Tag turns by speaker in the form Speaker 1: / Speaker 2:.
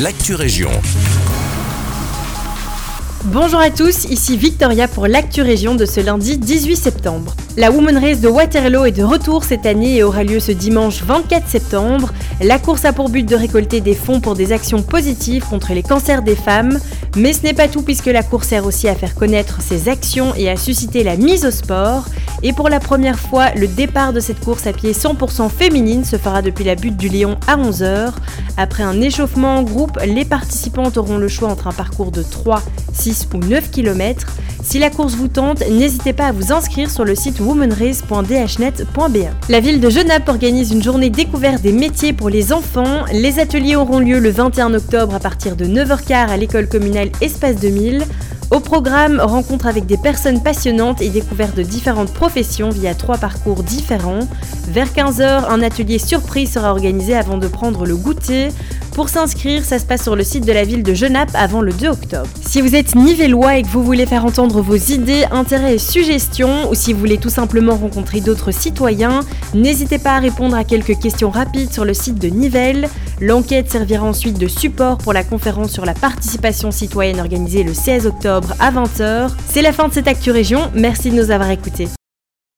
Speaker 1: l'actu région.
Speaker 2: Bonjour à tous, ici Victoria pour l'actu région de ce lundi 18 septembre. La Woman Race de Waterloo est de retour cette année et aura lieu ce dimanche 24 septembre. La course a pour but de récolter des fonds pour des actions positives contre les cancers des femmes. Mais ce n'est pas tout puisque la course sert aussi à faire connaître ses actions et à susciter la mise au sport. Et pour la première fois, le départ de cette course à pied 100% féminine se fera depuis la butte du Lion à 11h. Après un échauffement en groupe, les participantes auront le choix entre un parcours de 3, 6 ou 9 km. Si la course vous tente, n'hésitez pas à vous inscrire sur le site womanrace.dhnet.be. La ville de Genappe organise une journée découverte des métiers pour les enfants. Les ateliers auront lieu le 21 octobre à partir de 9h15 à l'école communale Espace 2000. Au programme, rencontre avec des personnes passionnantes et découverte de différentes professions via trois parcours différents. Vers 15h, un atelier surprise sera organisé avant de prendre le goûter. Pour s'inscrire, ça se passe sur le site de la ville de Genappe avant le 2 octobre. Si vous êtes nivellois et que vous voulez faire entendre vos idées, intérêts et suggestions, ou si vous voulez tout simplement rencontrer d'autres citoyens, n'hésitez pas à répondre à quelques questions rapides sur le site de Nivelles. L'enquête servira ensuite de support pour la conférence sur la participation citoyenne organisée le 16 octobre à 20h. C'est la fin de cette Actu Région, merci de nous avoir écoutés.